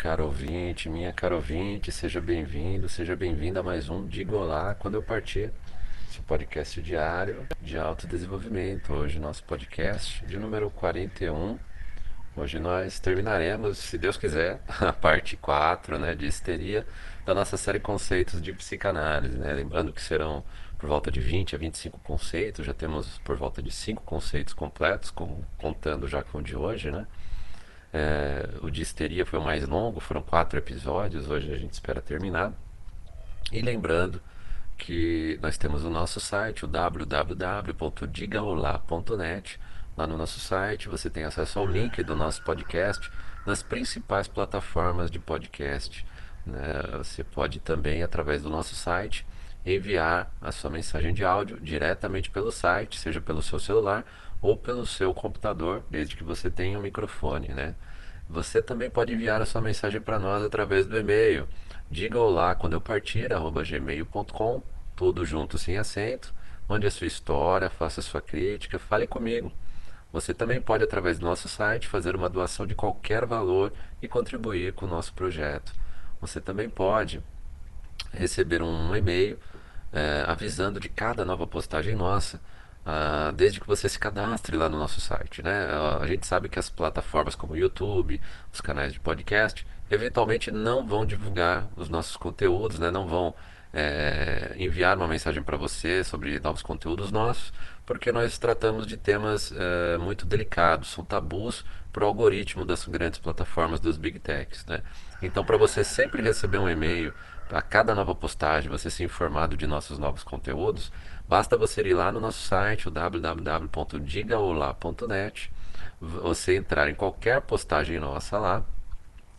Caro ouvinte, minha caro ouvinte, seja bem-vindo, seja bem-vinda a mais um Diga Olá quando eu partir. Esse podcast diário de autodesenvolvimento. Hoje, nosso podcast de número 41. Hoje nós terminaremos, se Deus quiser, a parte 4 né, de histeria da nossa série Conceitos de Psicanálise. Né? Lembrando que serão por volta de 20 a 25 conceitos, já temos por volta de 5 conceitos completos, com, contando já com o de hoje, né? É, o de histeria foi o mais longo, foram quatro episódios, hoje a gente espera terminar. E lembrando que nós temos o nosso site, o www.digaolá.net. Lá no nosso site você tem acesso ao link do nosso podcast nas principais plataformas de podcast. Né? Você pode também, através do nosso site, enviar a sua mensagem de áudio diretamente pelo site, seja pelo seu celular ou pelo seu computador, desde que você tenha um microfone, né? Você também pode enviar a sua mensagem para nós através do e-mail. Diga olá quando eu partir, arroba gmail.com, tudo junto sem acento. Mande a sua história, faça a sua crítica, fale comigo. Você também pode, através do nosso site, fazer uma doação de qualquer valor e contribuir com o nosso projeto. Você também pode receber um e-mail é, avisando de cada nova postagem nossa Uh, desde que você se cadastre lá no nosso site. Né? A gente sabe que as plataformas como o YouTube, os canais de podcast, eventualmente não vão divulgar os nossos conteúdos, né? não vão é, enviar uma mensagem para você sobre novos conteúdos nossos, porque nós tratamos de temas é, muito delicados, são tabus para o algoritmo das grandes plataformas dos Big Techs. Né? Então, para você sempre receber um e-mail, a cada nova postagem, você ser informado de nossos novos conteúdos, Basta você ir lá no nosso site, o www.digaolá.net, você entrar em qualquer postagem nossa lá,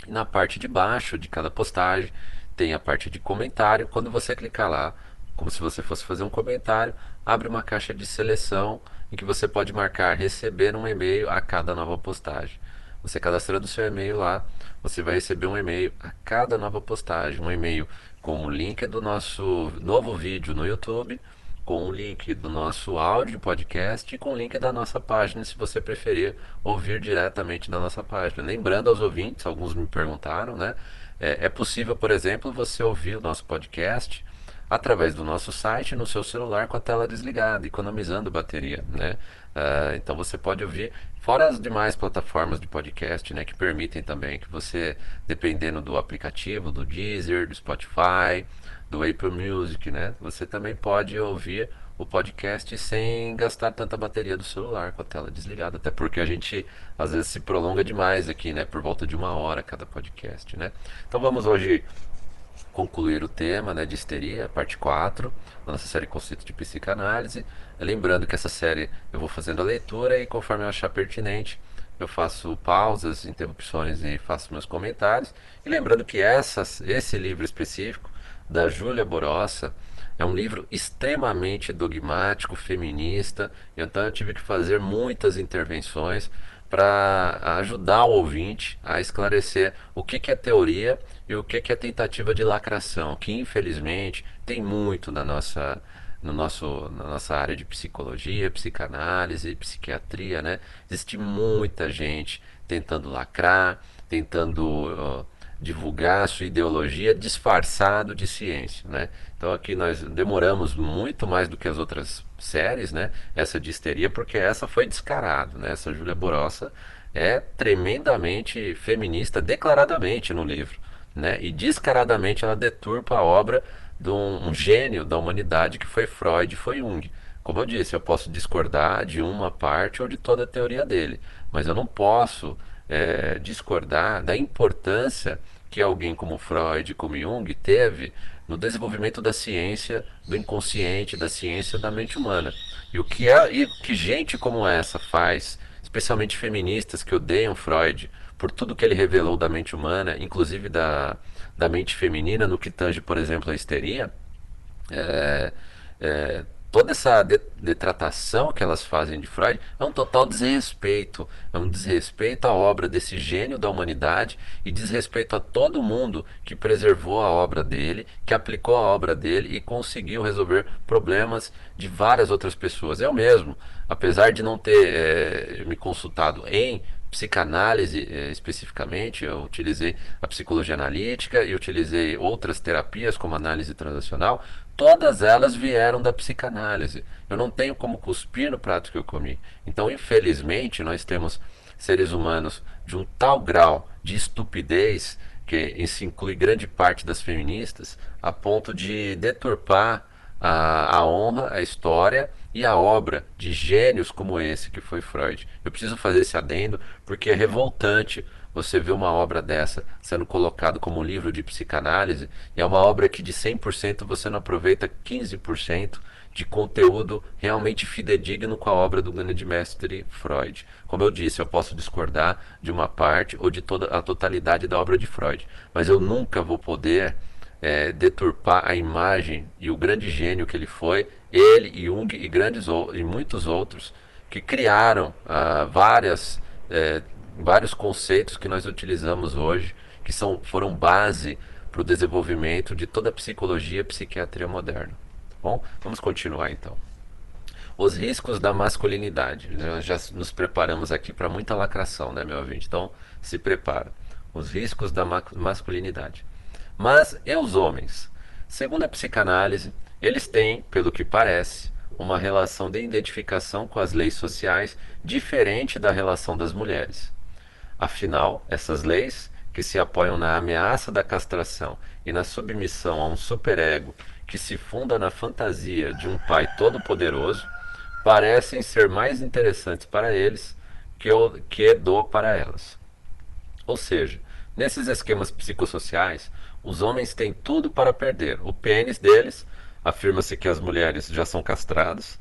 e na parte de baixo de cada postagem tem a parte de comentário. Quando você clicar lá, como se você fosse fazer um comentário, abre uma caixa de seleção em que você pode marcar receber um e-mail a cada nova postagem. Você cadastrando seu e-mail lá, você vai receber um e-mail a cada nova postagem, um e-mail com o link do nosso novo vídeo no YouTube com o link do nosso áudio podcast e com o link da nossa página, se você preferir ouvir diretamente da nossa página. Lembrando aos ouvintes, alguns me perguntaram, né? É, é possível, por exemplo, você ouvir o nosso podcast através do nosso site no seu celular com a tela desligada, economizando bateria, né? Uh, então você pode ouvir fora as demais plataformas de podcast, né, que permitem também que você, dependendo do aplicativo, do Deezer, do Spotify, do Apple Music, né, você também pode ouvir o podcast sem gastar tanta bateria do celular com a tela desligada, até porque a gente às vezes se prolonga demais aqui, né, por volta de uma hora cada podcast, né? Então vamos hoje concluir o tema né, de histeria, parte 4, da nossa série Conceito de Psicanálise. Lembrando que essa série eu vou fazendo a leitura e conforme eu achar pertinente, eu faço pausas, interrupções e faço meus comentários. E lembrando que essa, esse livro específico, da Júlia Borossa, é um livro extremamente dogmático, feminista, então eu tive que fazer muitas intervenções para ajudar o ouvinte a esclarecer o que, que é teoria e o que, que é tentativa de lacração, que infelizmente tem muito na nossa, no nosso, na nossa área de psicologia, psicanálise, psiquiatria, né? Existe muita gente tentando lacrar, tentando divulgar sua ideologia disfarçado de ciência, né? Então aqui nós demoramos muito mais do que as outras séries, né? Essa de histeria, porque essa foi descarado, né? Essa Júlia Borossa é tremendamente feminista, declaradamente no livro, né? E descaradamente ela deturpa a obra de um, um gênio da humanidade que foi Freud, foi Jung. Como eu disse, eu posso discordar de uma parte ou de toda a teoria dele, mas eu não posso é, discordar da importância que alguém como Freud, como Jung, teve no desenvolvimento da ciência do inconsciente, da ciência da mente humana. E o que, é, e que gente como essa faz, especialmente feministas que odeiam Freud por tudo que ele revelou da mente humana, inclusive da, da mente feminina, no que tange, por exemplo, a histeria, é, é, toda essa detratação que elas fazem de Freud é um total desrespeito. É um desrespeito à obra desse gênio da humanidade e desrespeito a todo mundo que preservou a obra dele, que aplicou a obra dele e conseguiu resolver problemas de várias outras pessoas. Eu mesmo, apesar de não ter é, me consultado em psicanálise eh, especificamente, eu utilizei a psicologia analítica e utilizei outras terapias como análise transacional, todas elas vieram da psicanálise. Eu não tenho como cuspir no prato que eu comi. Então, infelizmente, nós temos seres humanos de um tal grau de estupidez que isso inclui grande parte das feministas, a ponto de deturpar a, a honra, a história e a obra de gênios como esse que foi Freud. Eu preciso fazer esse adendo porque é revoltante você ver uma obra dessa sendo colocado como livro de psicanálise e é uma obra que de 100% você não aproveita 15% de conteúdo realmente fidedigno com a obra do grande mestre Freud. Como eu disse, eu posso discordar de uma parte ou de toda a totalidade da obra de Freud, mas eu nunca vou poder é, deturpar a imagem e o grande gênio que ele foi, ele, Jung e grandes e muitos outros que criaram ah, várias, é, vários conceitos que nós utilizamos hoje, que são, foram base para o desenvolvimento de toda a psicologia e psiquiatria moderna. Bom, vamos continuar então. Os riscos da masculinidade. Nós já nos preparamos aqui para muita lacração, né, meu ouvinte? Então, se prepara. Os riscos da ma masculinidade. Mas e os homens? Segundo a psicanálise, eles têm, pelo que parece, uma relação de identificação com as leis sociais diferente da relação das mulheres. Afinal, essas leis, que se apoiam na ameaça da castração e na submissão a um superego que se funda na fantasia de um pai todo-poderoso, parecem ser mais interessantes para eles que o que do para elas. Ou seja, nesses esquemas psicossociais, os homens têm tudo para perder. O pênis deles, afirma-se que as mulheres já são castradas,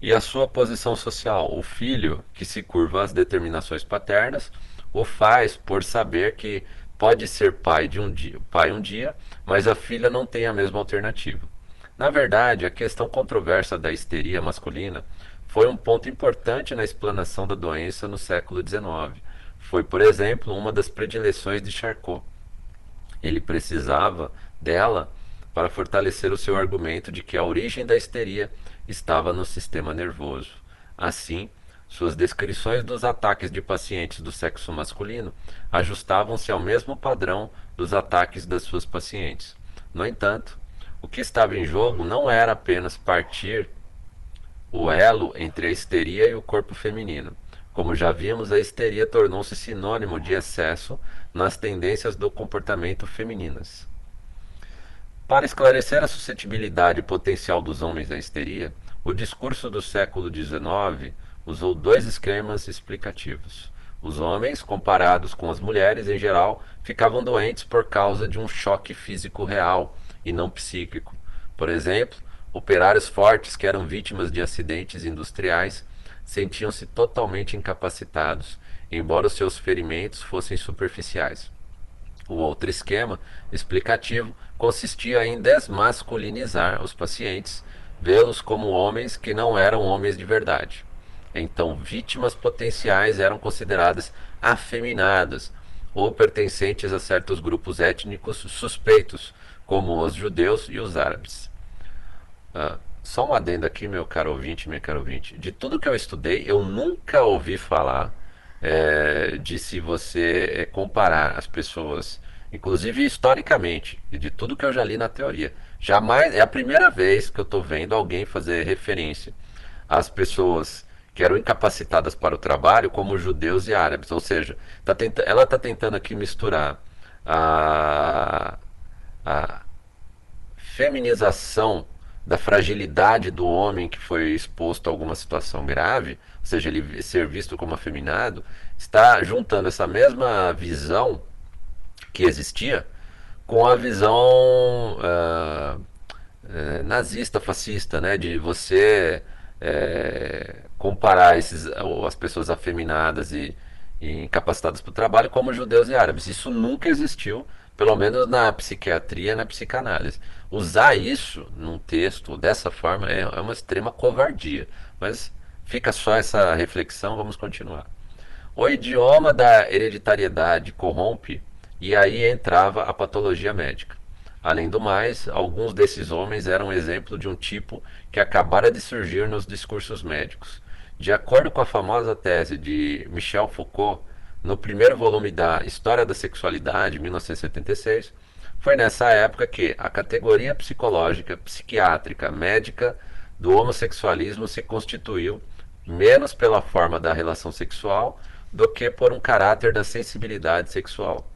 e a sua posição social. O filho, que se curva às determinações paternas, o faz por saber que pode ser pai de um dia, pai um dia, mas a filha não tem a mesma alternativa. Na verdade, a questão controversa da histeria masculina foi um ponto importante na explanação da doença no século XIX. Foi, por exemplo, uma das predileções de Charcot. Ele precisava dela para fortalecer o seu argumento de que a origem da histeria estava no sistema nervoso. Assim, suas descrições dos ataques de pacientes do sexo masculino ajustavam-se ao mesmo padrão dos ataques das suas pacientes. No entanto, o que estava em jogo não era apenas partir o elo entre a histeria e o corpo feminino. Como já vimos, a histeria tornou-se sinônimo de excesso nas tendências do comportamento femininas. Para esclarecer a suscetibilidade potencial dos homens à histeria, o discurso do século XIX usou dois esquemas explicativos. Os homens, comparados com as mulheres em geral, ficavam doentes por causa de um choque físico real e não psíquico. Por exemplo, operários fortes que eram vítimas de acidentes industriais sentiam-se totalmente incapacitados, embora os seus ferimentos fossem superficiais. O outro esquema explicativo consistia em desmasculinizar os pacientes, vê-los como homens que não eram homens de verdade. Então, vítimas potenciais eram consideradas afeminadas ou pertencentes a certos grupos étnicos suspeitos, como os judeus e os árabes. Ah, só um adendo aqui, meu caro ouvinte, minha caro ouvinte. De tudo que eu estudei, eu nunca ouvi falar é, de se você é, comparar as pessoas, inclusive historicamente, e de tudo que eu já li na teoria. Jamais, é a primeira vez que eu estou vendo alguém fazer referência às pessoas que eram incapacitadas para o trabalho, como judeus e árabes. Ou seja, tá tenta, ela está tentando aqui misturar a, a feminização da fragilidade do homem que foi exposto a alguma situação grave, ou seja, ele ser visto como afeminado, está juntando essa mesma visão que existia com a visão uh, uh, nazista, fascista, né, de você uh, comparar esses, as pessoas afeminadas e, e incapacitadas para o trabalho como judeus e árabes. Isso nunca existiu, pelo menos na psiquiatria, na psicanálise. Usar isso num texto dessa forma é, é uma extrema covardia. Mas fica só essa reflexão, vamos continuar. O idioma da hereditariedade corrompe e aí entrava a patologia médica. Além do mais, alguns desses homens eram exemplo de um tipo que acabara de surgir nos discursos médicos, de acordo com a famosa tese de Michel Foucault, no primeiro volume da História da Sexualidade, 1976, foi nessa época que a categoria psicológica, psiquiátrica, médica do homossexualismo se constituiu menos pela forma da relação sexual do que por um caráter da sensibilidade sexual,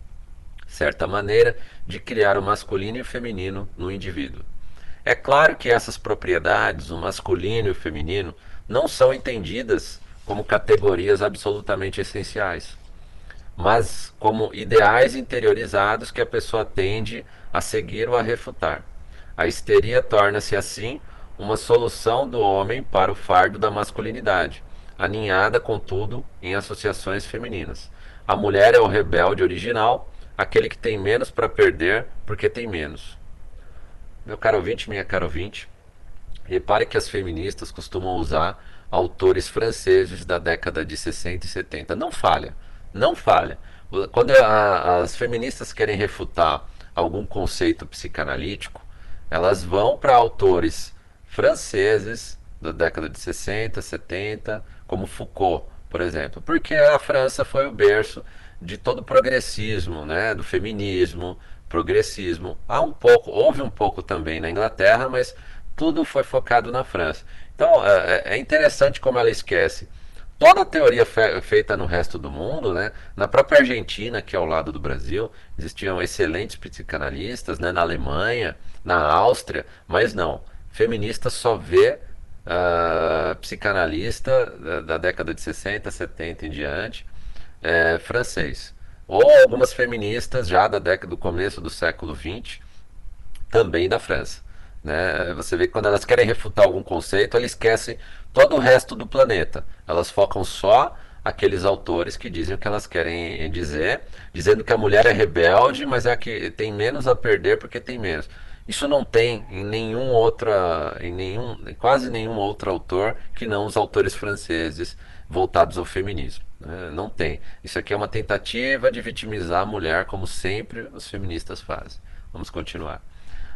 certa maneira de criar o masculino e o feminino no indivíduo. É claro que essas propriedades, o masculino e o feminino, não são entendidas como categorias absolutamente essenciais mas como ideais interiorizados que a pessoa tende a seguir ou a refutar. A histeria torna-se assim uma solução do homem para o fardo da masculinidade, aninhada, contudo, em associações femininas. A mulher é o rebelde original, aquele que tem menos para perder porque tem menos. Meu caro ouvinte, minha caro ouvinte, repare que as feministas costumam usar autores franceses da década de 60 e 70. Não falha não falha. Quando a, as feministas querem refutar algum conceito psicanalítico, elas vão para autores franceses da década de 60, 70, como Foucault, por exemplo, porque a França foi o berço de todo o progressismo, né, do feminismo, progressismo. Há um pouco, houve um pouco também na Inglaterra, mas tudo foi focado na França. Então é, é interessante como ela esquece toda a teoria fe feita no resto do mundo, né? Na própria Argentina, que é ao lado do Brasil, existiam excelentes psicanalistas, né? Na Alemanha, na Áustria, mas não. Feminista só vê uh, psicanalista da, da, década de 60, 70 em diante, é, francês. Ou algumas feministas já da década do começo do século 20, também da França. Né? Você vê que quando elas querem refutar algum conceito, elas esquecem todo o resto do planeta. Elas focam só aqueles autores que dizem o que elas querem dizer, dizendo que a mulher é rebelde, mas é a que tem menos a perder porque tem menos. Isso não tem em nenhum outra, em nenhum, em quase nenhum outro autor que não os autores franceses voltados ao feminismo. Né? Não tem. Isso aqui é uma tentativa de vitimizar a mulher, como sempre os feministas fazem. Vamos continuar.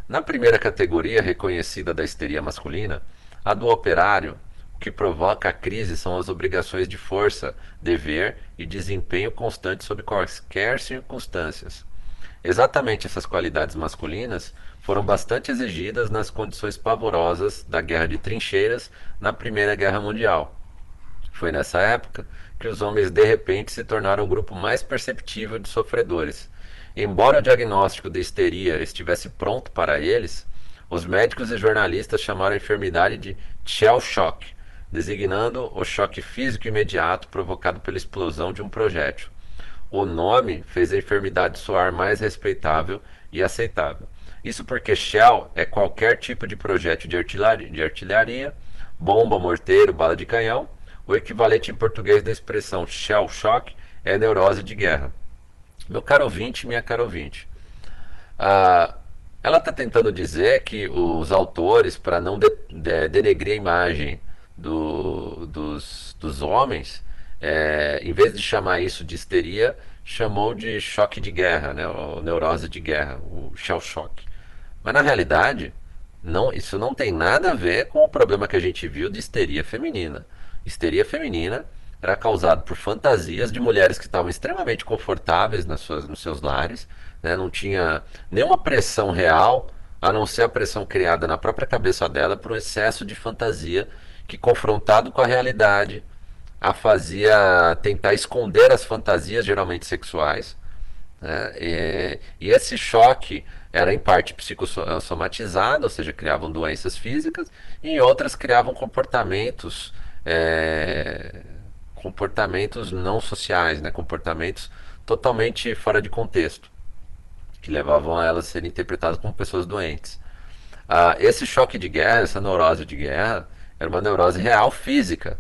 Na primeira categoria reconhecida da histeria masculina, a do operário, o que provoca a crise são as obrigações de força, dever e desempenho constante sob quaisquer circunstâncias. Exatamente essas qualidades masculinas foram bastante exigidas nas condições pavorosas da guerra de trincheiras na Primeira Guerra Mundial. Foi nessa época que os homens de repente se tornaram o grupo mais perceptível de sofredores Embora o diagnóstico de histeria estivesse pronto para eles, os médicos e jornalistas chamaram a enfermidade de shell shock, designando o choque físico imediato provocado pela explosão de um projétil. O nome fez a enfermidade soar mais respeitável e aceitável. Isso porque shell é qualquer tipo de projétil de artilharia, de artilharia, bomba, morteiro, bala de canhão. O equivalente em português da expressão shell shock é neurose de guerra. Meu caro ouvinte, minha caro ouvinte, ah, ela está tentando dizer que os autores, para não de, de, denegrir a imagem do, dos, dos homens, é, em vez de chamar isso de histeria, chamou de choque de guerra, né, ou neurose de guerra, o shell shock. Mas na realidade, não, isso não tem nada a ver com o problema que a gente viu de histeria feminina. Histeria feminina era causado por fantasias de mulheres que estavam extremamente confortáveis nas suas, nos seus lares, né? não tinha nenhuma pressão real, a não ser a pressão criada na própria cabeça dela por um excesso de fantasia que, confrontado com a realidade, a fazia tentar esconder as fantasias, geralmente sexuais. Né? E, e esse choque era em parte psicossomatizado, ou seja, criavam doenças físicas, e em outras criavam comportamentos. É, comportamentos não sociais, né? comportamentos totalmente fora de contexto, que levavam a elas a serem interpretadas como pessoas doentes. Ah, esse choque de guerra, essa neurose de guerra, era uma neurose real física,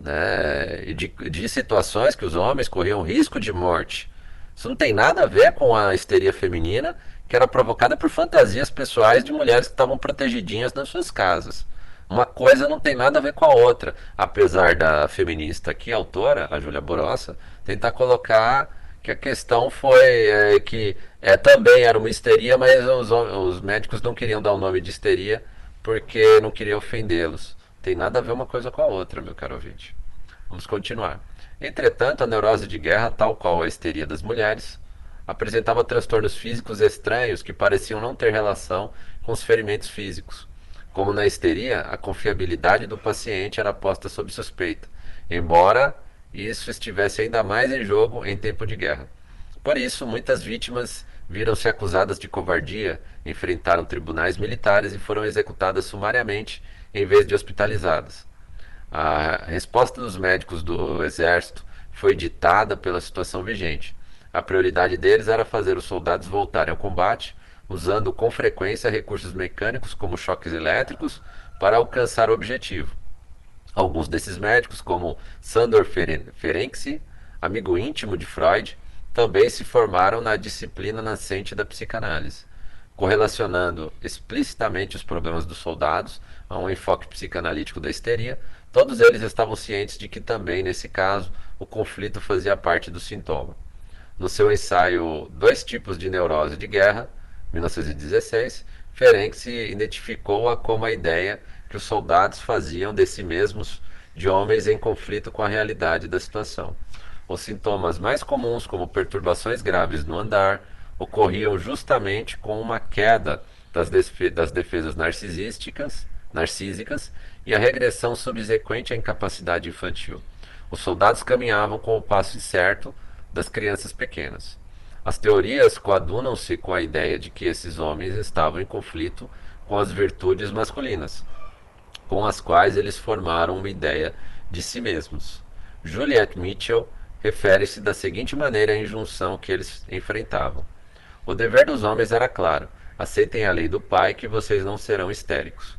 né? de, de situações que os homens corriam risco de morte. Isso não tem nada a ver com a histeria feminina, que era provocada por fantasias pessoais de mulheres que estavam protegidinhas nas suas casas. Uma coisa não tem nada a ver com a outra, apesar da feminista aqui, autora, a Júlia Borossa, tentar colocar que a questão foi é, que é, também era uma histeria, mas os, os médicos não queriam dar o nome de histeria porque não queriam ofendê-los. Tem nada a ver uma coisa com a outra, meu caro ouvinte. Vamos continuar. Entretanto, a neurose de guerra, tal qual a histeria das mulheres, apresentava transtornos físicos estranhos que pareciam não ter relação com os ferimentos físicos. Como na histeria, a confiabilidade do paciente era posta sob suspeita, embora isso estivesse ainda mais em jogo em tempo de guerra. Por isso, muitas vítimas viram-se acusadas de covardia, enfrentaram tribunais militares e foram executadas sumariamente em vez de hospitalizadas. A resposta dos médicos do exército foi ditada pela situação vigente. A prioridade deles era fazer os soldados voltarem ao combate, usando com frequência recursos mecânicos como choques elétricos para alcançar o objetivo. Alguns desses médicos, como Sandor Ferenczi, amigo íntimo de Freud, também se formaram na disciplina nascente da psicanálise, correlacionando explicitamente os problemas dos soldados a um enfoque psicanalítico da histeria. Todos eles estavam cientes de que também, nesse caso, o conflito fazia parte do sintoma. No seu ensaio Dois Tipos de Neurose de Guerra, 1916, Ferenc identificou-a como a ideia que os soldados faziam de si mesmos de homens em conflito com a realidade da situação. Os sintomas mais comuns, como perturbações graves no andar, ocorriam justamente com uma queda das, das defesas narcisísticas, narcísicas e a regressão subsequente à incapacidade infantil. Os soldados caminhavam com o passo incerto das crianças pequenas. As teorias coadunam-se com a ideia de que esses homens estavam em conflito com as virtudes masculinas, com as quais eles formaram uma ideia de si mesmos. Juliette Mitchell refere-se da seguinte maneira à injunção que eles enfrentavam. O dever dos homens era claro: aceitem a lei do pai que vocês não serão histéricos.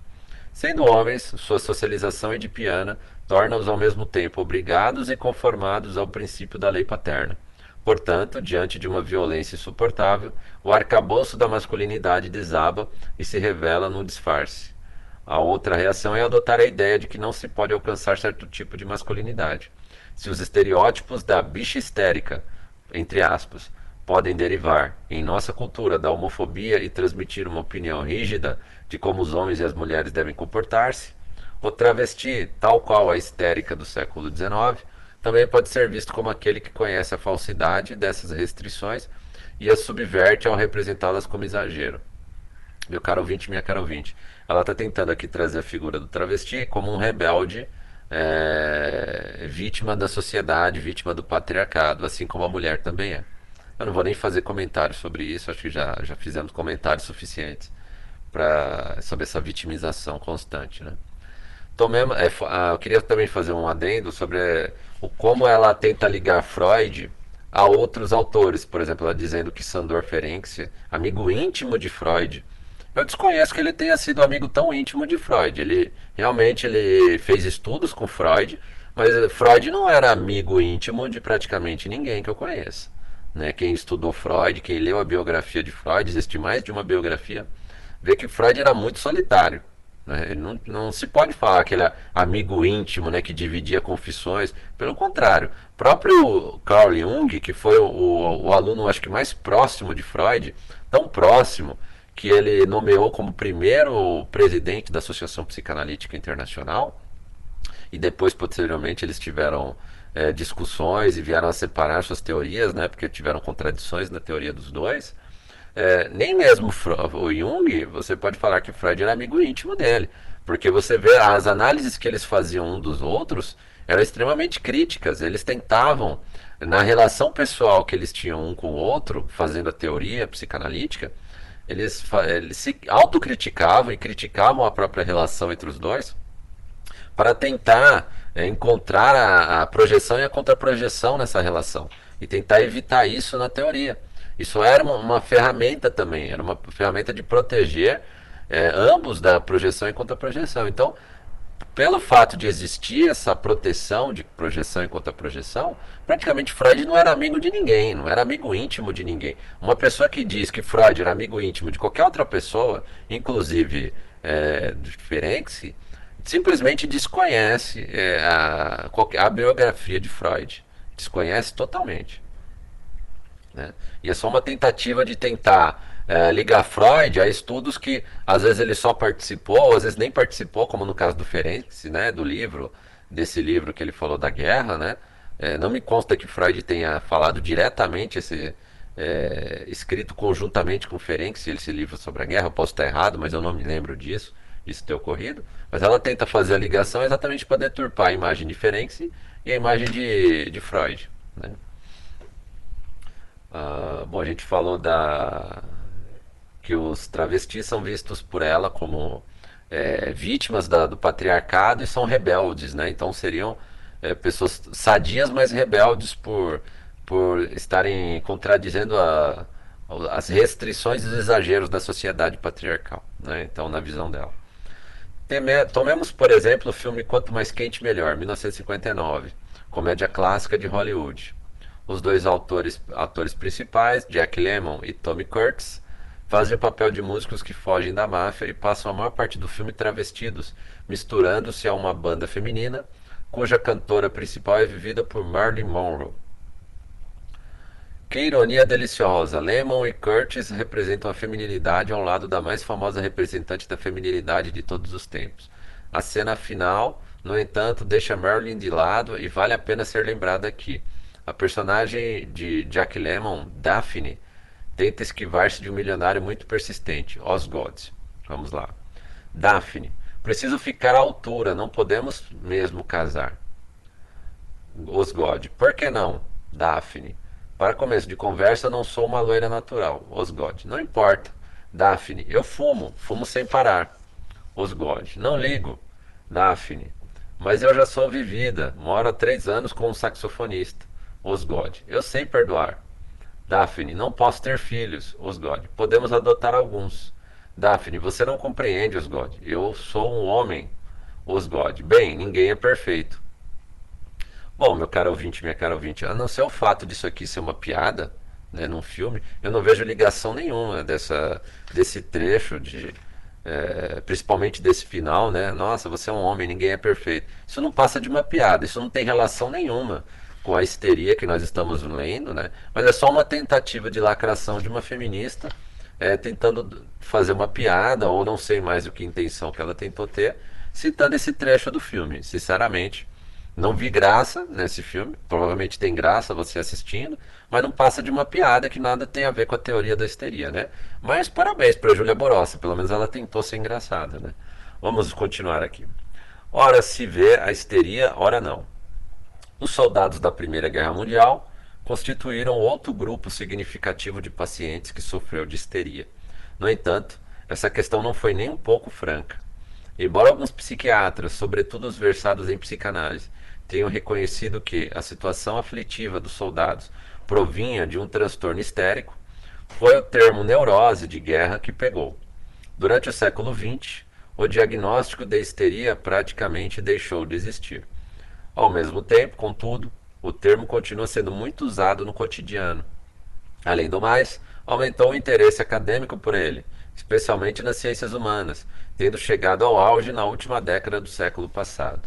Sendo homens, sua socialização edipiana torna-os ao mesmo tempo obrigados e conformados ao princípio da lei paterna. Portanto, diante de uma violência insuportável, o arcabouço da masculinidade desaba e se revela num disfarce. A outra reação é adotar a ideia de que não se pode alcançar certo tipo de masculinidade. Se os estereótipos da bicha histérica, entre aspas, podem derivar, em nossa cultura, da homofobia e transmitir uma opinião rígida de como os homens e as mulheres devem comportar-se, o travesti, tal qual a histérica do século XIX, também pode ser visto como aquele que conhece a falsidade dessas restrições e as subverte ao representá-las como exagero. Meu caro ouvinte, minha cara ouvinte, ela está tentando aqui trazer a figura do travesti como um rebelde é, vítima da sociedade, vítima do patriarcado, assim como a mulher também é. Eu não vou nem fazer comentários sobre isso, acho que já, já fizemos comentários suficientes pra, sobre essa vitimização constante. Né? Tomemos, é, ah, eu queria também fazer um adendo sobre o como ela tenta ligar Freud a outros autores, por exemplo, ela dizendo que Sandor Ferenczi, amigo íntimo de Freud, eu desconheço que ele tenha sido amigo tão íntimo de Freud. Ele realmente ele fez estudos com Freud, mas Freud não era amigo íntimo de praticamente ninguém que eu conheça. Né? Quem estudou Freud, quem leu a biografia de Freud, existe mais de uma biografia, vê que Freud era muito solitário. Né? Não, não se pode falar que ele é amigo íntimo, né, que dividia confissões. Pelo contrário, próprio Carl Jung, que foi o, o, o aluno acho que mais próximo de Freud, tão próximo que ele nomeou como primeiro presidente da Associação Psicanalítica Internacional, e depois, posteriormente, eles tiveram é, discussões e vieram a separar suas teorias, né, porque tiveram contradições na teoria dos dois. É, nem mesmo o Jung, você pode falar que Freud era amigo íntimo dele, porque você vê as análises que eles faziam um dos outros eram extremamente críticas. Eles tentavam, na relação pessoal que eles tinham um com o outro, fazendo a teoria psicanalítica, eles, eles se autocriticavam e criticavam a própria relação entre os dois para tentar é, encontrar a, a, projeção e a contraprojeção nessa relação e tentar evitar isso na teoria. Isso era uma, uma ferramenta também, era uma ferramenta de proteger é, ambos da projeção e contraprojeção. Então, pelo fato de existir essa proteção de projeção e contra-projeção, praticamente Freud não era amigo de ninguém, não era amigo íntimo de ninguém. Uma pessoa que diz que Freud era amigo íntimo de qualquer outra pessoa, inclusive é, Ferenczi, simplesmente desconhece é, a, a biografia de Freud. Desconhece totalmente. Né? E é só uma tentativa de tentar é, ligar Freud a estudos que às vezes ele só participou, às vezes nem participou, como no caso do Ferenc, né, do livro, desse livro que ele falou da guerra, né, É, não me consta que Freud tenha falado diretamente esse, é, escrito conjuntamente com Ferenczi esse livro sobre a guerra. Eu posso estar errado, mas eu não me lembro disso, disso ter ocorrido. Mas ela tenta fazer a ligação exatamente para deturpar a imagem de Ferenczi e a imagem de, de Freud. Né? Ah, bom, a gente falou da que os travestis são vistos por ela como é, vítimas da, do patriarcado e são rebeldes, né? Então seriam é, pessoas sadias, mas rebeldes por, por estarem contradizendo a, as restrições e os exageros da sociedade patriarcal, né? Então, na visão dela. Tomemos, por exemplo, o filme Quanto Mais Quente Melhor, 1959, comédia clássica de Hollywood. Os dois autores, atores principais, Jack Lemmon e Tommy Curtis, fazem o papel de músicos que fogem da máfia e passam a maior parte do filme travestidos, misturando-se a uma banda feminina, cuja cantora principal é vivida por Marilyn Monroe. Que ironia deliciosa! Lemon e Curtis representam a feminilidade ao lado da mais famosa representante da feminilidade de todos os tempos. A cena final, no entanto, deixa Marilyn de lado e vale a pena ser lembrada aqui. A personagem de Jack Lemmon, Daphne, tenta esquivar-se de um milionário muito persistente, Osgood. Vamos lá. Daphne, preciso ficar à altura, não podemos mesmo casar. Osgood, por que não? Daphne, para começo de conversa, não sou uma loira natural. Osgod. Não importa. Daphne. Eu fumo. Fumo sem parar. Osgod. Não ligo. Daphne. Mas eu já sou vivida. Moro há três anos com um saxofonista. Osgod. Eu sei perdoar. Daphne. Não posso ter filhos. Osgod. Podemos adotar alguns. Daphne. Você não compreende, Osgod. Eu sou um homem. Osgod. Bem, ninguém é perfeito. Bom, meu caro ouvinte, minha cara ouvinte, a não ser o fato disso aqui ser uma piada, né, num filme, eu não vejo ligação nenhuma dessa, desse trecho, de, é, principalmente desse final, né? Nossa, você é um homem, ninguém é perfeito. Isso não passa de uma piada, isso não tem relação nenhuma com a histeria que nós estamos lendo, né? Mas é só uma tentativa de lacração de uma feminista é, tentando fazer uma piada, ou não sei mais o que intenção que ela tentou ter, citando esse trecho do filme. Sinceramente, não vi graça nesse filme, provavelmente tem graça você assistindo, mas não passa de uma piada que nada tem a ver com a teoria da histeria, né? Mas parabéns para Júlia Borossi, pelo menos ela tentou ser engraçada, né? Vamos continuar aqui. Ora se vê a histeria, ora não. Os soldados da Primeira Guerra Mundial constituíram outro grupo significativo de pacientes que sofreu de histeria. No entanto, essa questão não foi nem um pouco franca. Embora alguns psiquiatras, sobretudo os versados em psicanálise, tenham reconhecido que a situação aflitiva dos soldados provinha de um transtorno histérico, foi o termo neurose de guerra que pegou. Durante o século XX, o diagnóstico de histeria praticamente deixou de existir. Ao mesmo tempo, contudo, o termo continua sendo muito usado no cotidiano. Além do mais, aumentou o interesse acadêmico por ele, especialmente nas ciências humanas, tendo chegado ao auge na última década do século passado.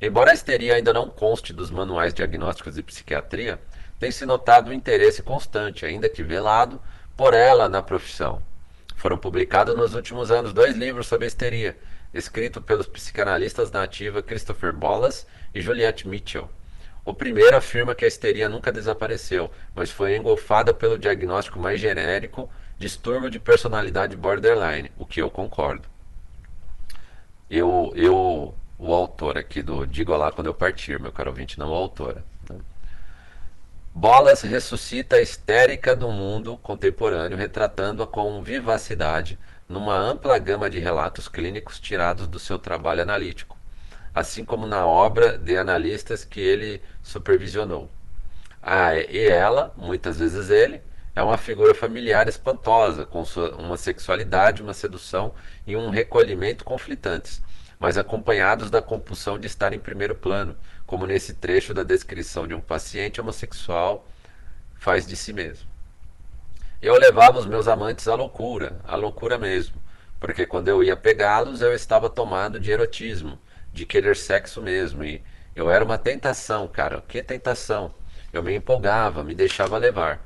Embora a histeria ainda não conste dos manuais diagnósticos de psiquiatria, tem-se notado um interesse constante, ainda que velado, por ela na profissão. Foram publicados nos últimos anos dois livros sobre a histeria, escritos pelos psicanalistas na ativa Christopher Bollas e Juliette Mitchell. O primeiro afirma que a histeria nunca desapareceu, mas foi engolfada pelo diagnóstico mais genérico distúrbio de personalidade borderline, o que eu concordo. Eu, eu o autor aqui do Digo lá quando eu partir, meu caro ouvinte, não a autora. Né? Bolas ressuscita a histérica do mundo contemporâneo, retratando-a com vivacidade numa ampla gama de relatos clínicos tirados do seu trabalho analítico, assim como na obra de analistas que ele supervisionou. Ah, e ela, muitas vezes ele, é uma figura familiar espantosa, com sua, uma sexualidade, uma sedução e um recolhimento conflitantes mas acompanhados da compulsão de estar em primeiro plano, como nesse trecho da descrição de um paciente homossexual faz de si mesmo. Eu levava os meus amantes à loucura, à loucura mesmo, porque quando eu ia pegá-los eu estava tomado de erotismo, de querer sexo mesmo, e eu era uma tentação, cara, que tentação. Eu me empolgava, me deixava levar.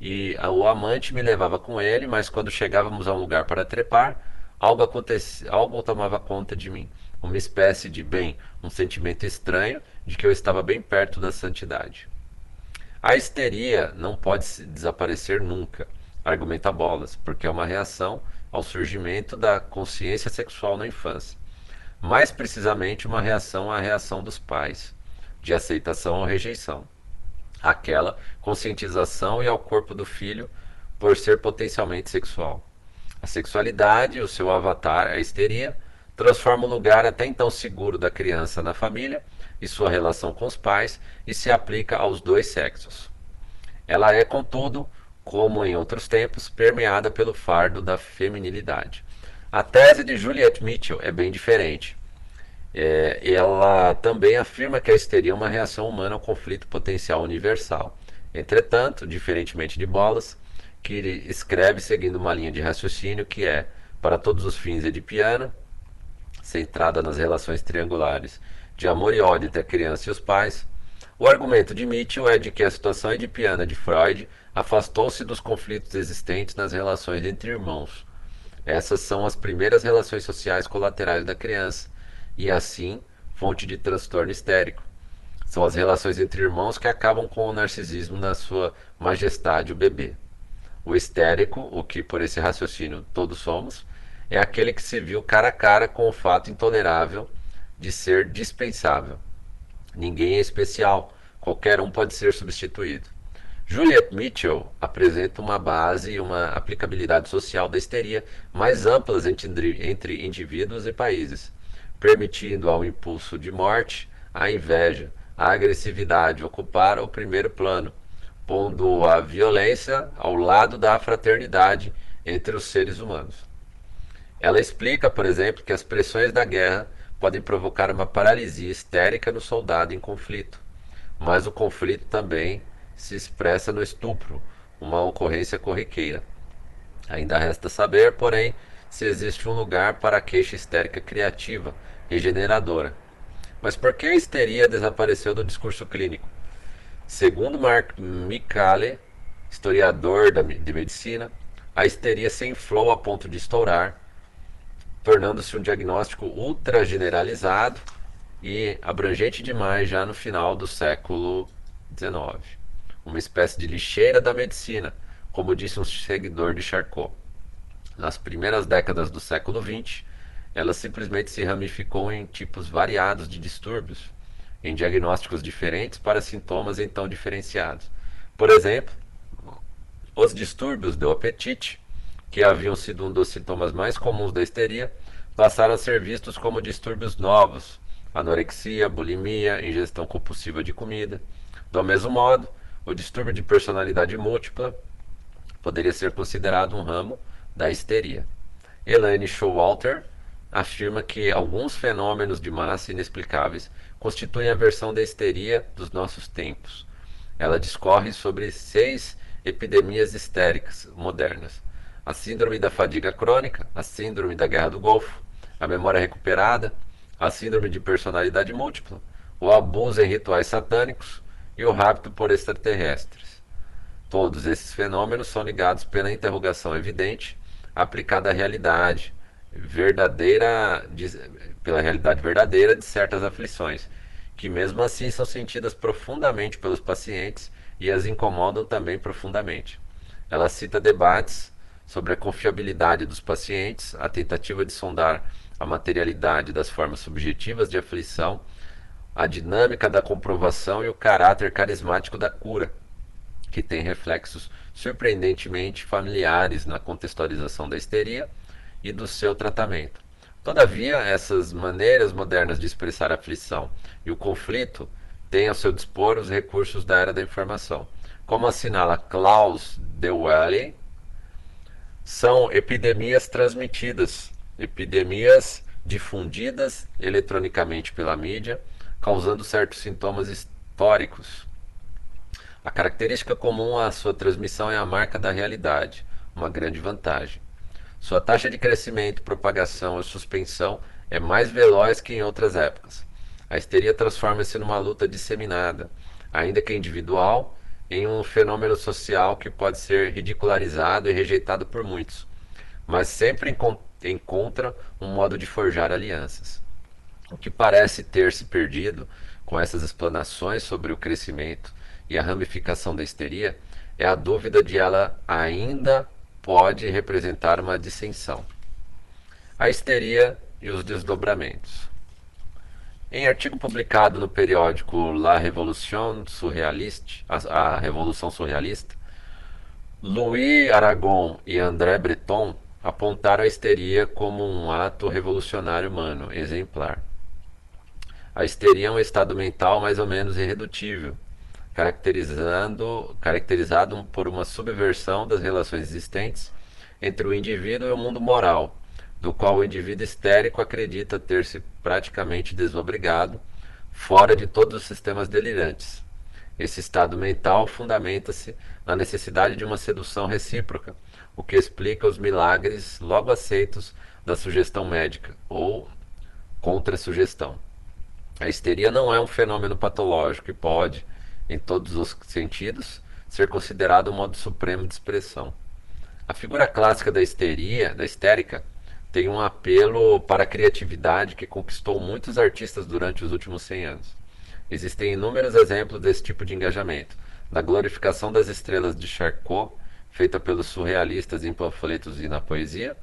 E o amante me levava com ele, mas quando chegávamos a um lugar para trepar, algo, acontece, algo tomava conta de mim. Uma espécie de bem, um sentimento estranho de que eu estava bem perto da santidade. A histeria não pode desaparecer nunca, argumenta Bolas, porque é uma reação ao surgimento da consciência sexual na infância. Mais precisamente, uma reação à reação dos pais, de aceitação ou rejeição. Aquela conscientização e ao corpo do filho por ser potencialmente sexual. A sexualidade, o seu avatar, a histeria, transforma o lugar até então seguro da criança na família e sua relação com os pais e se aplica aos dois sexos. Ela é, contudo, como em outros tempos, permeada pelo fardo da feminilidade. A tese de Juliette Mitchell é bem diferente. É, ela também afirma que a histeria é uma reação humana ao conflito potencial universal. Entretanto, diferentemente de Bolas, que escreve seguindo uma linha de raciocínio que é, para todos os fins edipiana, centrada nas relações triangulares de amor e ódio entre a criança e os pais, o argumento de Mitchell é de que a situação edipiana de Freud afastou-se dos conflitos existentes nas relações entre irmãos. Essas são as primeiras relações sociais colaterais da criança e, assim, fonte de transtorno histérico. São as relações entre irmãos que acabam com o narcisismo na sua majestade, o bebê. O histérico, o que por esse raciocínio todos somos, é aquele que se viu cara a cara com o fato intolerável de ser dispensável. Ninguém é especial, qualquer um pode ser substituído. Juliet Mitchell apresenta uma base e uma aplicabilidade social da histeria mais amplas entre, entre indivíduos e países, permitindo ao impulso de morte, a inveja, a agressividade ocupar o primeiro plano, pondo a violência ao lado da fraternidade entre os seres humanos. Ela explica, por exemplo, que as pressões da guerra podem provocar uma paralisia histérica no soldado em conflito, mas o conflito também se expressa no estupro, uma ocorrência corriqueira. Ainda resta saber, porém, se existe um lugar para a queixa histérica criativa, regeneradora. Mas por que a histeria desapareceu do discurso clínico? Segundo Mark Michale, historiador de medicina, a histeria se inflou a ponto de estourar, tornando-se um diagnóstico ultra generalizado e abrangente demais já no final do século XIX uma espécie de lixeira da medicina, como disse um seguidor de Charcot. Nas primeiras décadas do século XX, ela simplesmente se ramificou em tipos variados de distúrbios, em diagnósticos diferentes para sintomas então diferenciados. Por exemplo, os distúrbios do apetite, que haviam sido um dos sintomas mais comuns da histeria, passaram a ser vistos como distúrbios novos, anorexia, bulimia, ingestão compulsiva de comida. Do mesmo modo, o distúrbio de personalidade múltipla poderia ser considerado um ramo da histeria. Elaine Showalter afirma que alguns fenômenos de massa inexplicáveis constituem a versão da histeria dos nossos tempos. Ela discorre sobre seis epidemias histéricas modernas: a síndrome da fadiga crônica, a síndrome da guerra do Golfo, a memória recuperada, a síndrome de personalidade múltipla, o abuso em rituais satânicos, e o rapto por extraterrestres. Todos esses fenômenos são ligados pela interrogação evidente aplicada à realidade verdadeira, de, pela realidade verdadeira de certas aflições, que mesmo assim são sentidas profundamente pelos pacientes e as incomodam também profundamente. Ela cita debates sobre a confiabilidade dos pacientes, a tentativa de sondar a materialidade das formas subjetivas de aflição a dinâmica da comprovação e o caráter carismático da cura, que tem reflexos surpreendentemente familiares na contextualização da histeria e do seu tratamento. Todavia, essas maneiras modernas de expressar a aflição e o conflito têm ao seu dispor os recursos da era da informação. Como assinala Klaus Dewey, são epidemias transmitidas, epidemias difundidas eletronicamente pela mídia causando certos sintomas históricos. A característica comum à sua transmissão é a marca da realidade, uma grande vantagem. Sua taxa de crescimento, propagação e suspensão é mais veloz que em outras épocas. A histeria transforma-se numa luta disseminada, ainda que individual, em um fenômeno social que pode ser ridicularizado e rejeitado por muitos, mas sempre em encontra um modo de forjar alianças. O que parece ter se perdido com essas explanações sobre o crescimento e a ramificação da histeria é a dúvida de ela ainda pode representar uma dissensão. A histeria e os desdobramentos. Em artigo publicado no periódico La Révolution Surréaliste, a, a Revolução Surrealista, Louis Aragon e André Breton apontaram a histeria como um ato revolucionário humano exemplar. A histeria é um estado mental mais ou menos irredutível, caracterizando, caracterizado por uma subversão das relações existentes entre o indivíduo e o mundo moral, do qual o indivíduo histérico acredita ter se praticamente desobrigado, fora de todos os sistemas delirantes. Esse estado mental fundamenta-se na necessidade de uma sedução recíproca, o que explica os milagres logo aceitos da sugestão médica ou contra-sugestão. A histeria não é um fenômeno patológico e pode, em todos os sentidos, ser considerado um modo supremo de expressão. A figura clássica da histeria, da histérica, tem um apelo para a criatividade que conquistou muitos artistas durante os últimos 100 anos. Existem inúmeros exemplos desse tipo de engajamento, da glorificação das estrelas de Charcot, feita pelos surrealistas em panfletos e na poesia,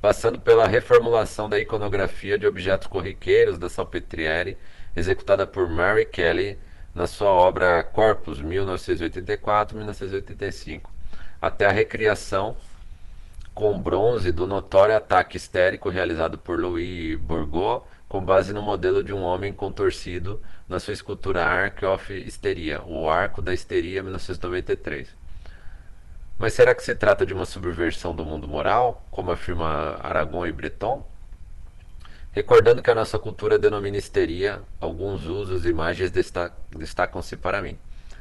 passando pela reformulação da iconografia de objetos corriqueiros da Salpetriere, executada por Mary Kelly na sua obra Corpus, 1984-1985, até a recriação com bronze do notório ataque histérico realizado por Louis Bourgeois, com base no modelo de um homem contorcido na sua escultura Arc of Histeria, o Arco da Histeria, 1993. Mas será que se trata de uma subversão do mundo moral, como afirma Aragon e Breton? Recordando que a nossa cultura denomina histeria, alguns usos e imagens destacam-se para mim.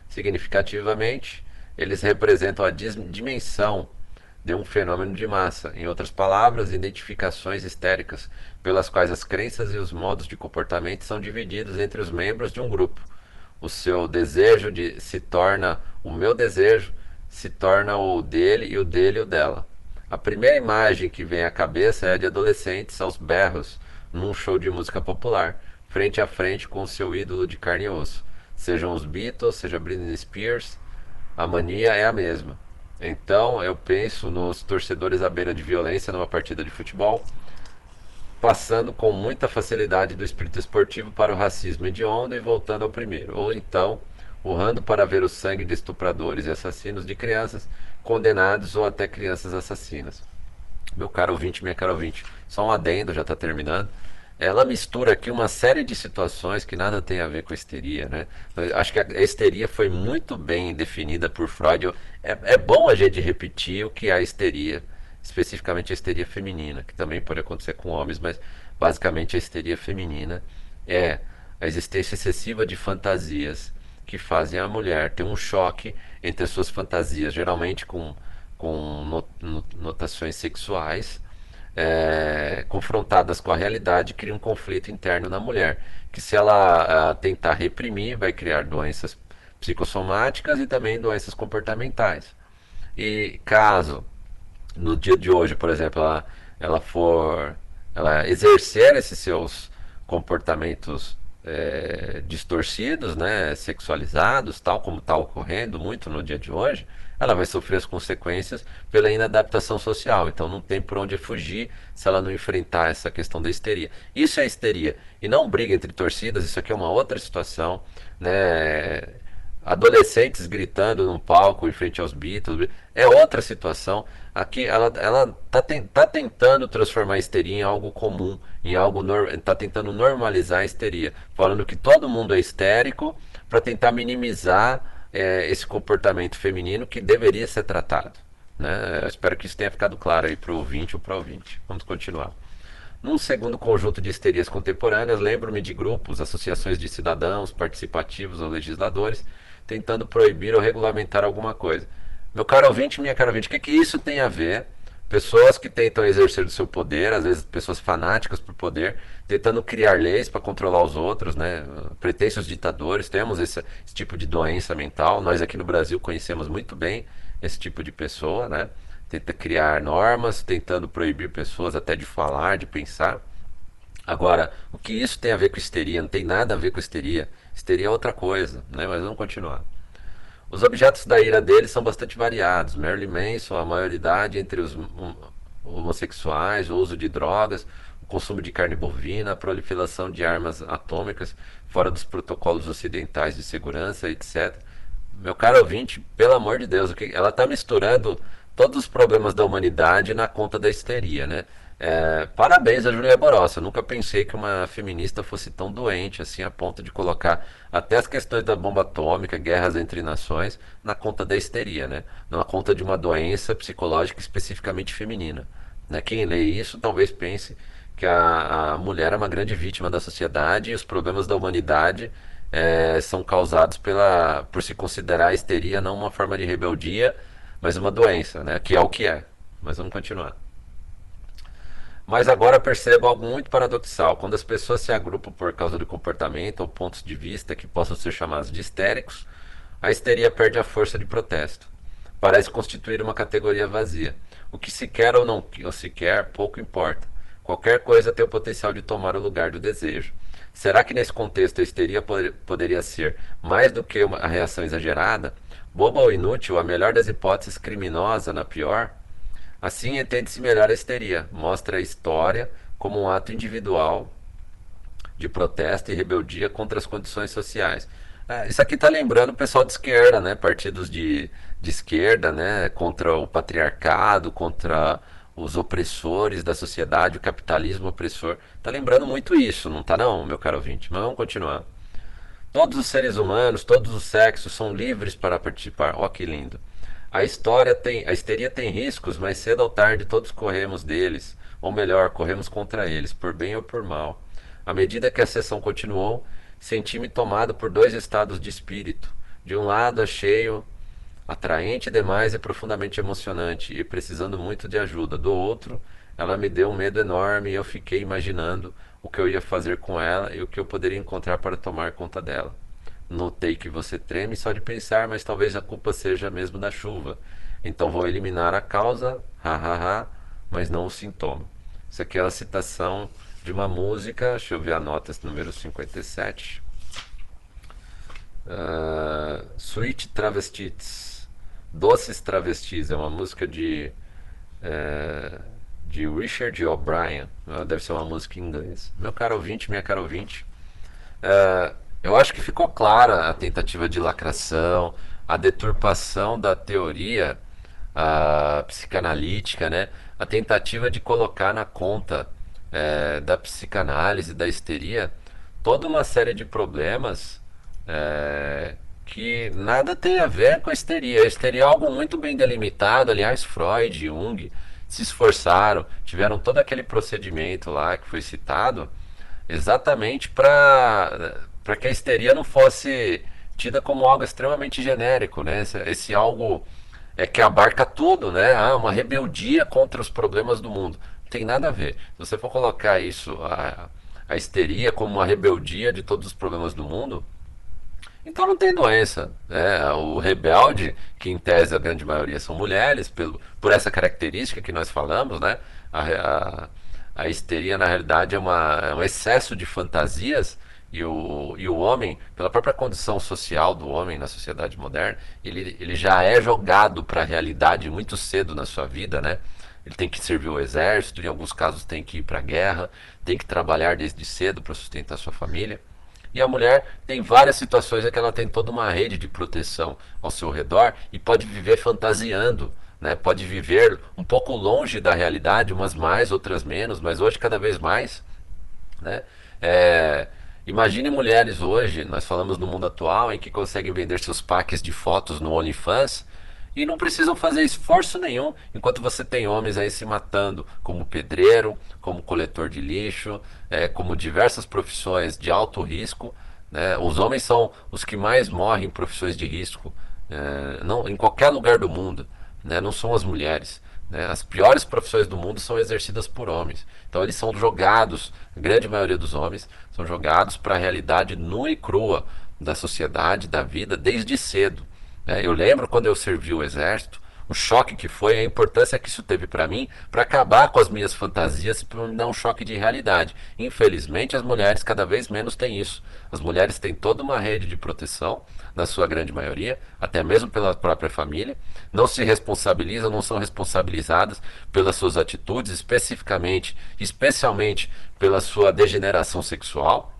Significativamente, eles representam a dimensão de um fenômeno de massa, em outras palavras, identificações histéricas, pelas quais as crenças e os modos de comportamento são divididos entre os membros de um grupo. O seu desejo de se torna o meu desejo, se torna o dele e o dele o dela. A primeira imagem que vem à cabeça é a de adolescentes aos berros num show de música popular, frente a frente com o seu ídolo de carne e osso. Sejam os Beatles, seja Britney Spears, a mania é a mesma. Então eu penso nos torcedores à beira de violência numa partida de futebol, passando com muita facilidade do espírito esportivo para o racismo hediondo e voltando ao primeiro. Ou então, urrando para ver o sangue de estupradores e assassinos de crianças condenados ou até crianças assassinas. Meu caro ouvinte, minha cara ouvinte, só um adendo, já está terminando. Ela mistura aqui uma série de situações que nada tem a ver com a histeria, né? Acho que a histeria foi muito bem definida por Freud. É, é bom a gente repetir o que é a histeria, especificamente a histeria feminina, que também pode acontecer com homens, mas basicamente a histeria feminina é a existência excessiva de fantasias que fazem a mulher ter um choque entre as suas fantasias, geralmente com, com notações sexuais, é, confrontadas com a realidade, cria um conflito interno na mulher, que se ela a, tentar reprimir, vai criar doenças psicossomáticas e também doenças comportamentais. E caso no dia de hoje, por exemplo, ela, ela for ela exercer esses seus comportamentos é, distorcidos, né, sexualizados, tal como está ocorrendo muito no dia de hoje, ela vai sofrer as consequências pela inadaptação social. Então não tem por onde fugir se ela não enfrentar essa questão da histeria. Isso é histeria e não briga entre torcidas. Isso aqui é uma outra situação, né? Adolescentes gritando num palco em frente aos Beatles, é outra situação. Aqui ela ela tá, tá tentando transformar a histeria em algo comum, em algo está tentando normalizar a histeria, falando que todo mundo é histérico para tentar minimizar é, esse comportamento feminino que deveria ser tratado. Né? Eu espero que isso tenha ficado claro aí para o ouvinte ou para o ouvinte. Vamos continuar. Num segundo conjunto de histerias contemporâneas, lembro-me de grupos, associações de cidadãos, participativos ou legisladores tentando proibir ou regulamentar alguma coisa. Meu caro ouvinte, minha cara ouvinte, o que, que isso tem a ver? Pessoas que tentam exercer o seu poder, às vezes pessoas fanáticas por poder, tentando criar leis para controlar os outros, né? Pretensos ditadores, temos esse, esse, tipo de doença mental. Nós aqui no Brasil conhecemos muito bem esse tipo de pessoa, né? tenta criar normas, tentando proibir pessoas até de falar, de pensar. Agora, o que isso tem a ver com histeria? Não tem nada a ver com histeria. Histeria é outra coisa, né? Mas vamos continuar. Os objetos da ira dele são bastante variados. Marilyn Manson, a maioridade entre os homossexuais, o uso de drogas, o consumo de carne bovina, a proliferação de armas atômicas fora dos protocolos ocidentais de segurança, etc. Meu caro ouvinte, pelo amor de Deus, ela está misturando todos os problemas da humanidade na conta da histeria, né? É, parabéns a Julia Borossi. Eu nunca pensei que uma feminista fosse tão doente assim a ponto de colocar até as questões da bomba atômica, guerras entre nações, na conta da histeria, né? Na conta de uma doença psicológica especificamente feminina. Né? Quem lê isso talvez pense que a, a mulher é uma grande vítima da sociedade e os problemas da humanidade é, são causados pela, por se considerar a histeria não uma forma de rebeldia, mas uma doença, né? Que é o que é. Mas vamos continuar. Mas agora percebo algo muito paradoxal. Quando as pessoas se agrupam por causa do comportamento ou pontos de vista que possam ser chamados de histéricos, a histeria perde a força de protesto. Parece constituir uma categoria vazia. O que se quer ou não ou se quer, pouco importa. Qualquer coisa tem o potencial de tomar o lugar do desejo. Será que nesse contexto a histeria poderia ser mais do que uma reação exagerada? Boba ou inútil, a melhor das hipóteses, criminosa na pior? Assim entende-se melhor a histeria. Mostra a história como um ato individual de protesto e rebeldia contra as condições sociais. É, isso aqui está lembrando o pessoal de esquerda, né? Partidos de, de esquerda, né? Contra o patriarcado, contra os opressores da sociedade, o capitalismo opressor. Está lembrando muito isso, não está não, meu caro ouvinte? Mas vamos continuar. Todos os seres humanos, todos os sexos são livres para participar. Ó, oh, que lindo. A história tem, a histeria tem riscos, mas cedo ou tarde todos corremos deles, ou melhor, corremos contra eles, por bem ou por mal. À medida que a sessão continuou, senti-me tomado por dois estados de espírito. De um lado, achei-o atraente demais e profundamente emocionante, e precisando muito de ajuda. Do outro, ela me deu um medo enorme e eu fiquei imaginando o que eu ia fazer com ela e o que eu poderia encontrar para tomar conta dela. Notei que você treme só de pensar, mas talvez a culpa seja mesmo da chuva. Então vou eliminar a causa, hahaha, mas não o sintoma. Isso aqui é a citação de uma música, deixa eu ver a nota número 57. Uh, Sweet Travestis, Doces Travestis, é uma música de, uh, de Richard O'Brien, uh, deve ser uma música em inglês. Meu caro ouvinte, minha cara ouvinte, uh, eu acho que ficou clara a tentativa de lacração, a deturpação da teoria a psicanalítica, né? a tentativa de colocar na conta é, da psicanálise, da histeria, toda uma série de problemas é, que nada tem a ver com a histeria. A histeria é algo muito bem delimitado. Aliás, Freud e Jung se esforçaram, tiveram todo aquele procedimento lá que foi citado, exatamente para para que a histeria não fosse tida como algo extremamente genérico, né? Esse, esse, algo é que abarca tudo, né? Ah, uma rebeldia contra os problemas do mundo. Não tem nada a ver. Se você for colocar isso, a, a histeria como uma rebeldia de todos os problemas do mundo, então não tem doença. Né? O rebelde, que em tese a grande maioria são mulheres, pelo, por essa característica que nós falamos, né? A, a, a histeria, na realidade, é, uma, é um excesso de fantasias e o, e o homem, pela própria condição social do homem na sociedade moderna, ele, ele já é jogado para a realidade muito cedo na sua vida, né? Ele tem que servir o exército, em alguns casos tem que ir para a guerra, tem que trabalhar desde cedo para sustentar sua família. E a mulher tem várias situações em que ela tem toda uma rede de proteção ao seu redor e pode viver fantasiando, né? pode viver um pouco longe da realidade, umas mais, outras menos, mas hoje cada vez mais. Né? É, Imagine mulheres hoje, nós falamos no mundo atual, em que conseguem vender seus packs de fotos no OnlyFans e não precisam fazer esforço nenhum, enquanto você tem homens aí se matando, como pedreiro, como coletor de lixo, é, como diversas profissões de alto risco. Né? Os homens são os que mais morrem em profissões de risco, é, não, em qualquer lugar do mundo, né? não são as mulheres. Né? As piores profissões do mundo são exercidas por homens. Então eles são jogados, a grande maioria dos homens, são jogados para a realidade nua e crua da sociedade, da vida, desde cedo. Né? Eu lembro quando eu servi o exército, o choque que foi, a importância que isso teve para mim, para acabar com as minhas fantasias, para me dar um choque de realidade. Infelizmente, as mulheres cada vez menos têm isso. As mulheres têm toda uma rede de proteção, na sua grande maioria, até mesmo pela própria família, não se responsabilizam, não são responsabilizadas pelas suas atitudes, especificamente, especialmente pela sua degeneração sexual.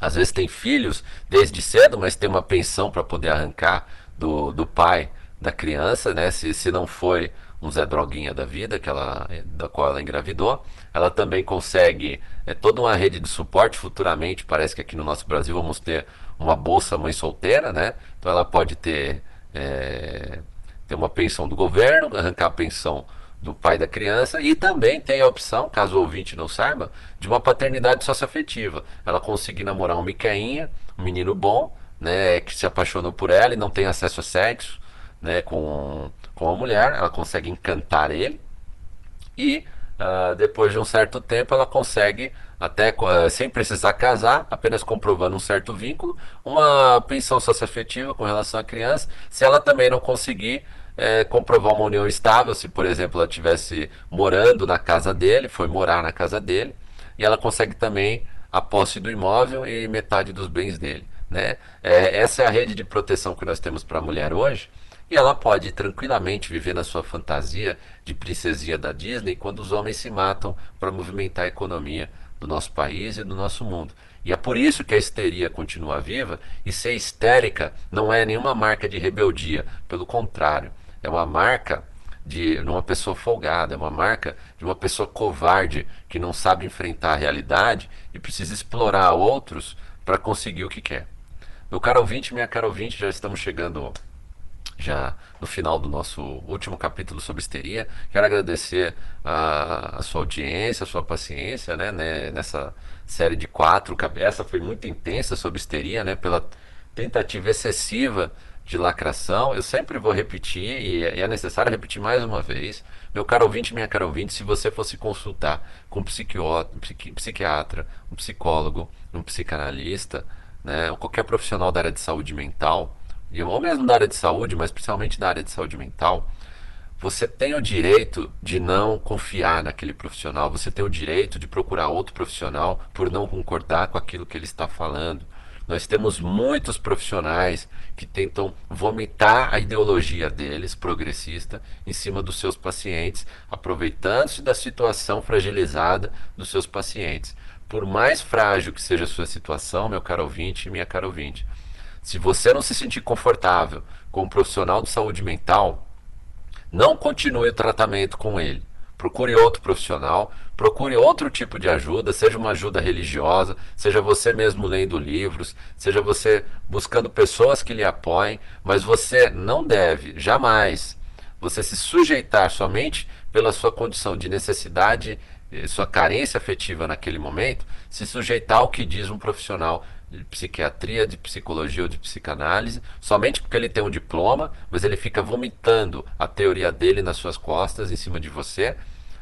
Às vezes tem filhos desde cedo, mas tem uma pensão para poder arrancar do, do pai da criança, né? Se, se não foi um Zé Droguinha da vida, que ela, da qual ela engravidou. Ela também consegue é, toda uma rede de suporte futuramente. Parece que aqui no nosso Brasil vamos ter uma bolsa mãe solteira, né? Então ela pode ter, é, ter uma pensão do governo, arrancar a pensão do pai da criança e também tem a opção, caso o ouvinte não saiba, de uma paternidade socioafetiva. Ela conseguir namorar um miqueinha, um menino bom, né, que se apaixonou por ela e não tem acesso a sexo, né, com, com a mulher, ela consegue encantar ele e uh, depois de um certo tempo ela consegue até uh, sem precisar casar, apenas comprovando um certo vínculo, uma pensão socioafetiva com relação à criança, se ela também não conseguir é, comprovar uma união estável, se por exemplo ela estivesse morando na casa dele, foi morar na casa dele, e ela consegue também a posse do imóvel e metade dos bens dele. Né? É, essa é a rede de proteção que nós temos para a mulher hoje. E ela pode tranquilamente viver na sua fantasia de princesinha da Disney quando os homens se matam para movimentar a economia do nosso país e do nosso mundo. E é por isso que a histeria continua viva e ser histérica não é nenhuma marca de rebeldia, pelo contrário, é uma marca de uma pessoa folgada, é uma marca de uma pessoa covarde que não sabe enfrentar a realidade e precisa explorar outros para conseguir o que quer. Meu caro ouvinte, minha cara ouvinte, já estamos chegando já no final do nosso último capítulo sobre histeria. Quero agradecer a, a sua audiência, a sua paciência, né, né, nessa série de quatro. Essa foi muito intensa sobre histeria, né, pela tentativa excessiva de lacração. Eu sempre vou repetir, e é necessário repetir mais uma vez. Meu caro ouvinte, minha cara ouvinte, se você fosse consultar com um, um psiquiatra, um psicólogo, um psicanalista, né, ou qualquer profissional da área de saúde mental, ou mesmo da área de saúde, mas principalmente da área de saúde mental, você tem o direito de não confiar naquele profissional, você tem o direito de procurar outro profissional por não concordar com aquilo que ele está falando. Nós temos muitos profissionais que tentam vomitar a ideologia deles, progressista, em cima dos seus pacientes, aproveitando-se da situação fragilizada dos seus pacientes. Por mais frágil que seja a sua situação, meu caro ouvinte e minha cara ouvinte, se você não se sentir confortável com um profissional de saúde mental, não continue o tratamento com ele. Procure outro profissional, procure outro tipo de ajuda, seja uma ajuda religiosa, seja você mesmo lendo livros, seja você buscando pessoas que lhe apoiem, mas você não deve jamais você se sujeitar somente pela sua condição de necessidade, eh, sua carência afetiva naquele momento, se sujeitar ao que diz um profissional de psiquiatria, de psicologia ou de psicanálise, somente porque ele tem um diploma, mas ele fica vomitando a teoria dele nas suas costas, em cima de você,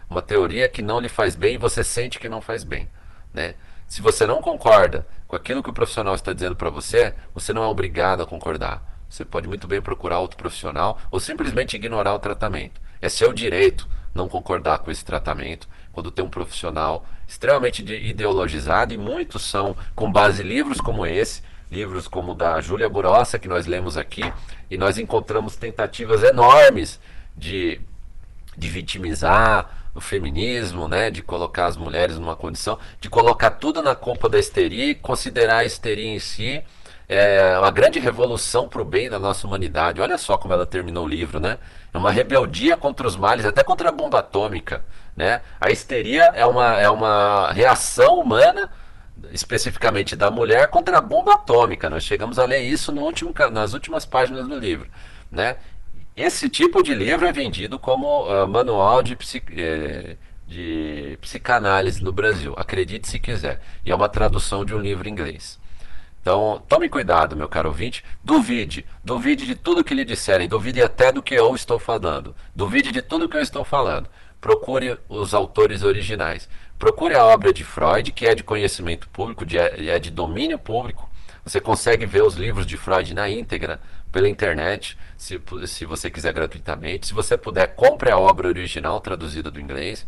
uma teoria que não lhe faz bem e você sente que não faz bem, né? Se você não concorda com aquilo que o profissional está dizendo para você, você não é obrigado a concordar. Você pode muito bem procurar outro profissional ou simplesmente ignorar o tratamento. É seu direito não concordar com esse tratamento quando tem um profissional extremamente ideologizado, e muitos são com base em livros como esse, livros como o da Júlia Burossa, que nós lemos aqui, e nós encontramos tentativas enormes de, de vitimizar o feminismo, né, de colocar as mulheres numa condição, de colocar tudo na culpa da histeria e considerar a histeria em si é uma grande revolução para o bem da nossa humanidade. Olha só como ela terminou o livro, né? É uma rebeldia contra os males, até contra a bomba atômica. Né? A histeria é uma, é uma reação humana, especificamente da mulher, contra a bomba atômica. Nós chegamos a ler isso no último, nas últimas páginas do livro. Né? Esse tipo de livro é vendido como uh, manual de, eh, de psicanálise no Brasil. Acredite se quiser. E é uma tradução de um livro inglês. Então, tome cuidado, meu caro ouvinte. Duvide. Duvide de tudo que lhe disserem. Duvide até do que eu estou falando. Duvide de tudo que eu estou falando procure os autores originais. Procure a obra de Freud, que é de conhecimento público, de, é de domínio público. Você consegue ver os livros de Freud na íntegra pela internet, se, se você quiser gratuitamente. Se você puder, compre a obra original traduzida do inglês.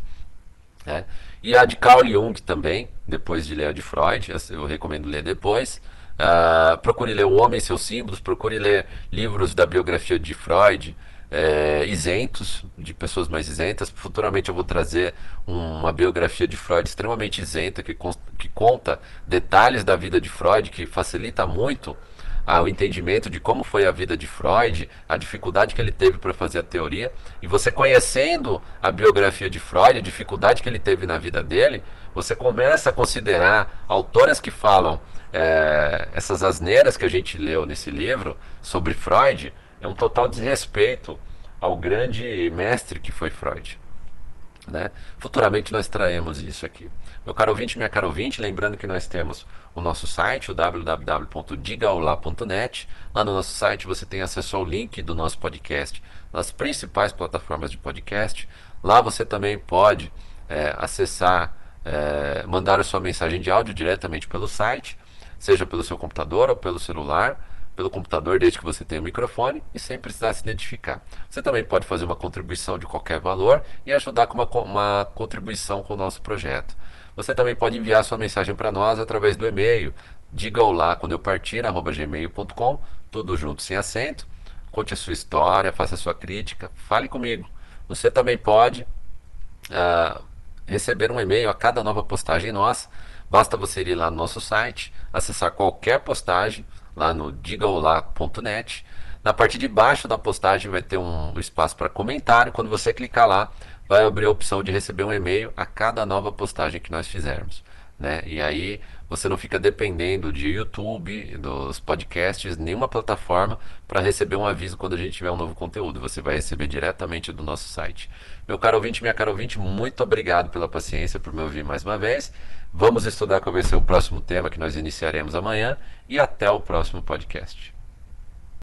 Né? E a de Carl Jung também, depois de ler a de Freud, eu recomendo ler depois. Uh, procure ler O Homem e seus Símbolos, procure ler livros da biografia de Freud, é, isentos, de pessoas mais isentas. Futuramente eu vou trazer uma biografia de Freud extremamente isenta, que, que conta detalhes da vida de Freud, que facilita muito o entendimento de como foi a vida de Freud, a dificuldade que ele teve para fazer a teoria, e você conhecendo a biografia de Freud, a dificuldade que ele teve na vida dele, você começa a considerar autoras que falam é, essas asneiras que a gente leu nesse livro sobre Freud, é um total desrespeito ao grande mestre que foi Freud. Né? Futuramente nós traremos isso aqui. Meu caro ouvinte, minha caro ouvinte, lembrando que nós temos o nosso site, o www.digaolá.net. Lá no nosso site você tem acesso ao link do nosso podcast nas principais plataformas de podcast. Lá você também pode é, acessar, é, mandar a sua mensagem de áudio diretamente pelo site, seja pelo seu computador ou pelo celular pelo computador desde que você tenha o microfone e sem precisar se identificar. Você também pode fazer uma contribuição de qualquer valor e ajudar com uma, uma contribuição com o nosso projeto. Você também pode enviar sua mensagem para nós através do e-mail. Diga lá quando eu partir, arroba gmail.com, tudo junto sem acento. Conte a sua história, faça a sua crítica, fale comigo. Você também pode uh, receber um e-mail a cada nova postagem nossa. Basta você ir lá no nosso site, acessar qualquer postagem, lá no digaolá.net. Na parte de baixo da postagem vai ter um espaço para comentário. Quando você clicar lá, vai abrir a opção de receber um e-mail a cada nova postagem que nós fizermos. Né? E aí você não fica dependendo de YouTube, dos podcasts, nenhuma plataforma para receber um aviso quando a gente tiver um novo conteúdo. Você vai receber diretamente do nosso site. Meu caro ouvinte, minha cara ouvinte, muito obrigado pela paciência por me ouvir mais uma vez. Vamos estudar qual vai ser o próximo tema que nós iniciaremos amanhã e até o próximo podcast.